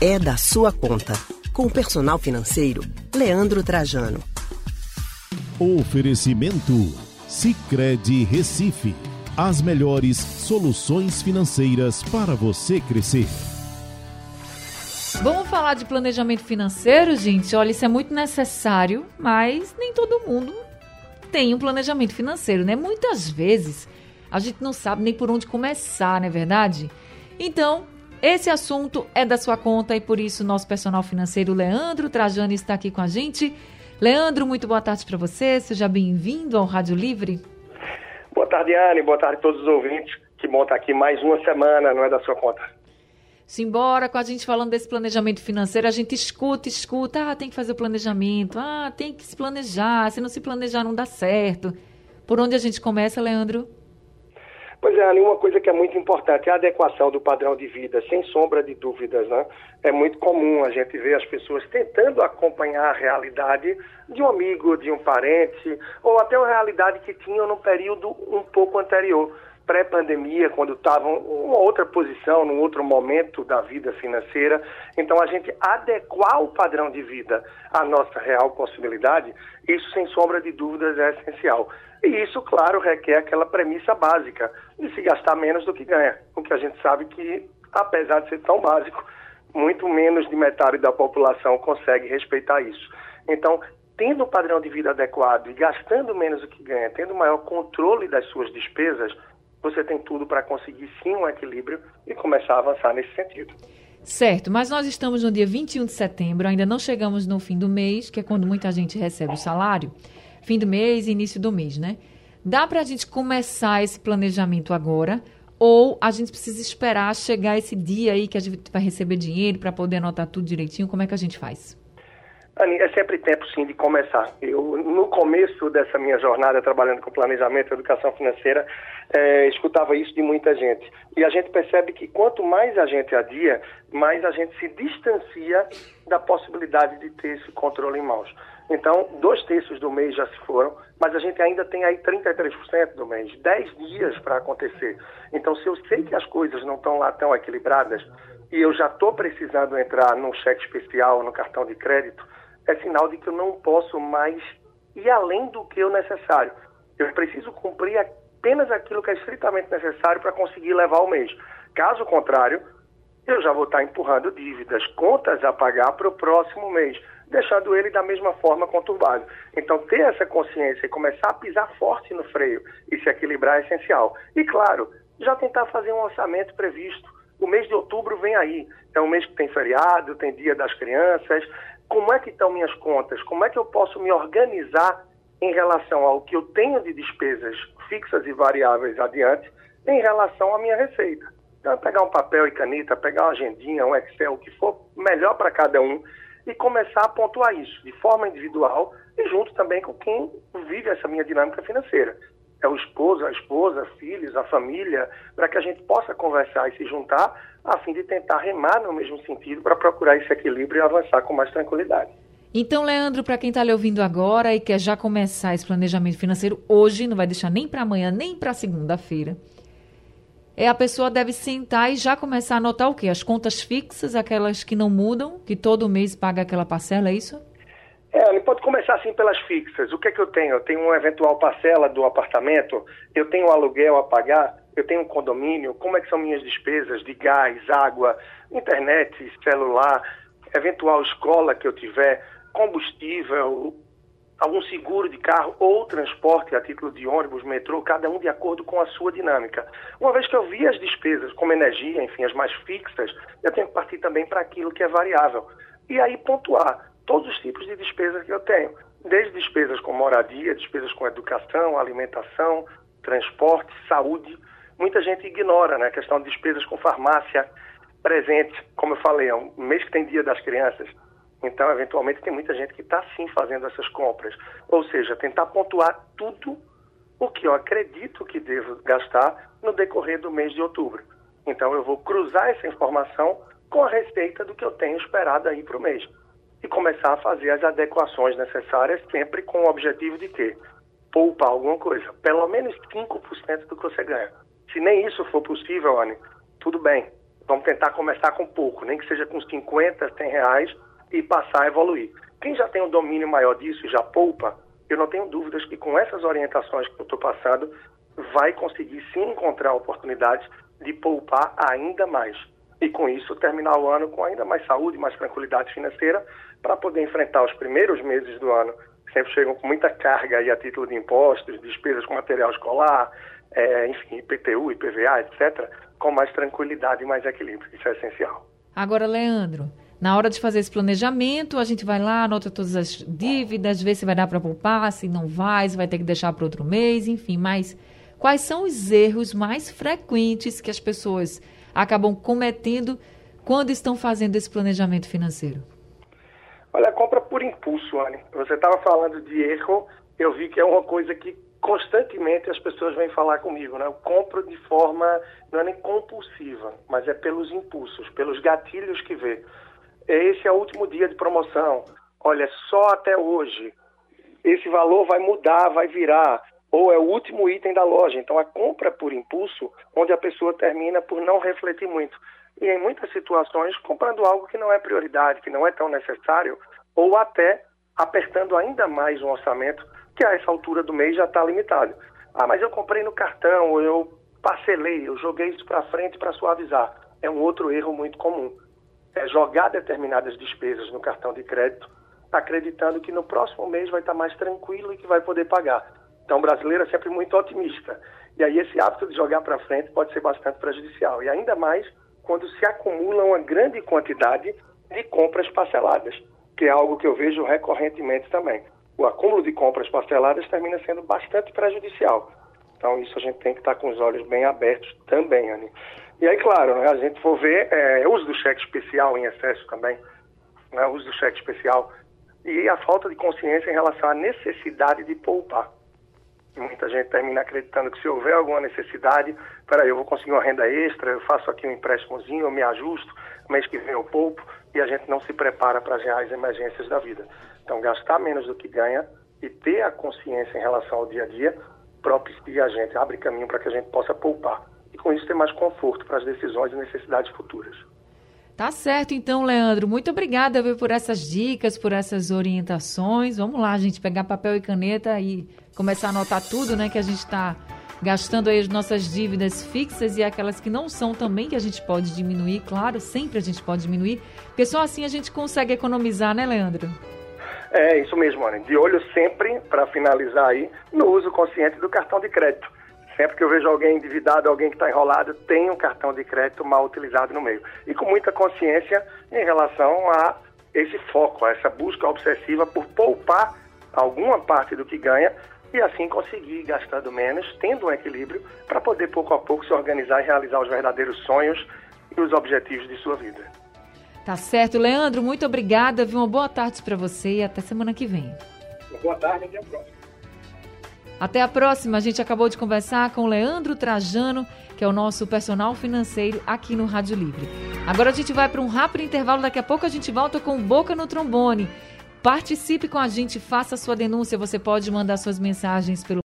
é da sua conta. Com o personal financeiro, Leandro Trajano. Oferecimento Sicredi Recife. As melhores soluções financeiras para você crescer. Vamos falar de planejamento financeiro, gente? Olha, isso é muito necessário, mas nem todo mundo tem um planejamento financeiro, né? Muitas vezes a gente não sabe nem por onde começar, não é verdade? Então, esse assunto é da sua conta e por isso nosso personal financeiro Leandro Trajano está aqui com a gente. Leandro, muito boa tarde para você. Seja bem-vindo ao Rádio Livre. Boa tarde, Anne. Boa tarde a todos os ouvintes. Que bom estar aqui mais uma semana, não é da sua conta. Simbora com a gente falando desse planejamento financeiro, a gente escuta, escuta, ah, tem que fazer o planejamento, ah, tem que se planejar, se não se planejar não dá certo. Por onde a gente começa, Leandro? Pois é, uma coisa que é muito importante é a adequação do padrão de vida, sem sombra de dúvidas, né? É muito comum a gente ver as pessoas tentando acompanhar a realidade de um amigo, de um parente, ou até uma realidade que tinham no período um pouco anterior, pré-pandemia, quando estavam uma outra posição, num outro momento da vida financeira. Então, a gente adequar o padrão de vida à nossa real possibilidade, isso, sem sombra de dúvidas, é essencial. E isso, claro, requer aquela premissa básica de se gastar menos do que ganha. O que a gente sabe que, apesar de ser tão básico, muito menos de metade da população consegue respeitar isso. Então, tendo um padrão de vida adequado e gastando menos do que ganha, tendo maior controle das suas despesas, você tem tudo para conseguir sim um equilíbrio e começar a avançar nesse sentido. Certo, mas nós estamos no dia 21 de setembro, ainda não chegamos no fim do mês, que é quando muita gente recebe o salário fim do mês início do mês, né? Dá para a gente começar esse planejamento agora ou a gente precisa esperar chegar esse dia aí que a gente vai receber dinheiro para poder anotar tudo direitinho? Como é que a gente faz? Ani, é sempre tempo sim de começar. Eu, no começo dessa minha jornada trabalhando com planejamento e educação financeira, é, escutava isso de muita gente. E a gente percebe que quanto mais a gente adia, mais a gente se distancia da possibilidade de ter esse controle em mãos. Então, dois terços do mês já se foram, mas a gente ainda tem aí 33% do mês, 10 dias para acontecer. Então, se eu sei que as coisas não estão lá tão equilibradas e eu já estou precisando entrar num cheque especial, no cartão de crédito, é sinal de que eu não posso mais ir além do que o necessário. Eu preciso cumprir apenas aquilo que é estritamente necessário para conseguir levar o mês. Caso contrário, eu já vou estar empurrando dívidas, contas a pagar para o próximo mês deixando ele da mesma forma conturbado. Então, ter essa consciência e começar a pisar forte no freio e se equilibrar é essencial. E, claro, já tentar fazer um orçamento previsto. O mês de outubro vem aí. É um mês que tem feriado, tem dia das crianças. Como é que estão minhas contas? Como é que eu posso me organizar em relação ao que eu tenho de despesas fixas e variáveis adiante em relação à minha receita? Então, pegar um papel e caneta, pegar uma agendinha, um Excel, o que for melhor para cada um e começar a pontuar isso de forma individual e junto também com quem vive essa minha dinâmica financeira. É o esposo, a esposa, filhos, a família, para que a gente possa conversar e se juntar a fim de tentar remar no mesmo sentido para procurar esse equilíbrio e avançar com mais tranquilidade. Então, Leandro, para quem está lhe ouvindo agora e quer já começar esse planejamento financeiro hoje, não vai deixar nem para amanhã, nem para segunda-feira, é a pessoa deve sentar e já começar a anotar o quê? As contas fixas, aquelas que não mudam, que todo mês paga aquela parcela, é isso? É, ele pode começar assim pelas fixas. O que é que eu tenho? Eu tenho uma eventual parcela do apartamento, eu tenho um aluguel a pagar, eu tenho um condomínio, como é que são minhas despesas de gás, água, internet, celular, eventual escola que eu tiver, combustível, algum seguro de carro ou transporte a título de ônibus, metrô, cada um de acordo com a sua dinâmica. Uma vez que eu vi as despesas como energia, enfim, as mais fixas, eu tenho que partir também para aquilo que é variável. E aí pontuar todos os tipos de despesas que eu tenho, desde despesas com moradia, despesas com educação, alimentação, transporte, saúde. Muita gente ignora né, a questão de despesas com farmácia, presente, como eu falei, é um mês que tem dia das crianças então, eventualmente, tem muita gente que está sim fazendo essas compras. Ou seja, tentar pontuar tudo o que eu acredito que devo gastar no decorrer do mês de outubro. Então, eu vou cruzar essa informação com a receita do que eu tenho esperado aí para o mês. E começar a fazer as adequações necessárias, sempre com o objetivo de ter poupar alguma coisa. Pelo menos 5% do que você ganha. Se nem isso for possível, Anne, tudo bem Vamos tentar começar com pouco, nem que seja com 50, 100 reais e passar a evoluir. Quem já tem um domínio maior disso e já poupa, eu não tenho dúvidas que com essas orientações que eu estou passando, vai conseguir sim encontrar oportunidades de poupar ainda mais. E com isso terminar o ano com ainda mais saúde, mais tranquilidade financeira, para poder enfrentar os primeiros meses do ano, sempre chegam com muita carga aí a título de impostos, despesas com material escolar, é, enfim, IPTU, IPVA, etc., com mais tranquilidade e mais equilíbrio. Isso é essencial. Agora, Leandro, na hora de fazer esse planejamento, a gente vai lá, anota todas as dívidas, vê se vai dar para poupar, se não vai, se vai ter que deixar para outro mês, enfim. Mas quais são os erros mais frequentes que as pessoas acabam cometendo quando estão fazendo esse planejamento financeiro? Olha, compra por impulso, Anne. Você estava falando de erro, eu vi que é uma coisa que constantemente as pessoas vêm falar comigo, né? Eu compro de forma, não é nem compulsiva, mas é pelos impulsos, pelos gatilhos que vê esse é o último dia de promoção. Olha, só até hoje. Esse valor vai mudar, vai virar. Ou é o último item da loja. Então, a compra por impulso, onde a pessoa termina por não refletir muito. E em muitas situações, comprando algo que não é prioridade, que não é tão necessário, ou até apertando ainda mais o orçamento, que a essa altura do mês já está limitado. Ah, mas eu comprei no cartão, eu parcelei, eu joguei isso para frente para suavizar. É um outro erro muito comum é, jogar determinadas despesas no cartão de crédito, acreditando que no próximo mês vai estar mais tranquilo e que vai poder pagar. Então, o brasileiro é sempre muito otimista. E aí, esse hábito de jogar para frente pode ser bastante prejudicial. E ainda mais quando se acumula uma grande quantidade de compras parceladas, que é algo que eu vejo recorrentemente também. O acúmulo de compras parceladas termina sendo bastante prejudicial. Então, isso a gente tem que estar com os olhos bem abertos também, Anny. E aí, claro, né, a gente for ver é, uso do cheque especial em excesso também, né, uso do cheque especial, e a falta de consciência em relação à necessidade de poupar. Muita gente termina acreditando que se houver alguma necessidade, peraí, eu vou conseguir uma renda extra, eu faço aqui um empréstimozinho, eu me ajusto, mês que vem eu poupo, e a gente não se prepara para as reais emergências da vida. Então, gastar menos do que ganha e ter a consciência em relação ao dia a dia propicia a gente, abre caminho para que a gente possa poupar e com isso ter mais conforto para as decisões e necessidades futuras. Tá certo, então, Leandro. Muito obrigada viu, por essas dicas, por essas orientações. Vamos lá, gente, pegar papel e caneta e começar a anotar tudo, né, que a gente está gastando aí as nossas dívidas fixas e aquelas que não são também, que a gente pode diminuir, claro, sempre a gente pode diminuir, porque só assim a gente consegue economizar, né, Leandro? É, isso mesmo, Ana. De olho sempre, para finalizar aí, no uso consciente do cartão de crédito Sempre que eu vejo alguém endividado, alguém que está enrolado, tem um cartão de crédito mal utilizado no meio. E com muita consciência em relação a esse foco, a essa busca obsessiva por poupar alguma parte do que ganha e assim conseguir gastando menos, tendo um equilíbrio para poder pouco a pouco se organizar e realizar os verdadeiros sonhos e os objetivos de sua vida. Tá certo, Leandro, muito obrigada, viu? Uma boa tarde para você e até semana que vem. Boa tarde e até a próxima. Até a próxima. A gente acabou de conversar com Leandro Trajano, que é o nosso personal financeiro aqui no Rádio Livre. Agora a gente vai para um rápido intervalo. Daqui a pouco a gente volta com Boca no Trombone. Participe com a gente, faça sua denúncia. Você pode mandar suas mensagens pelo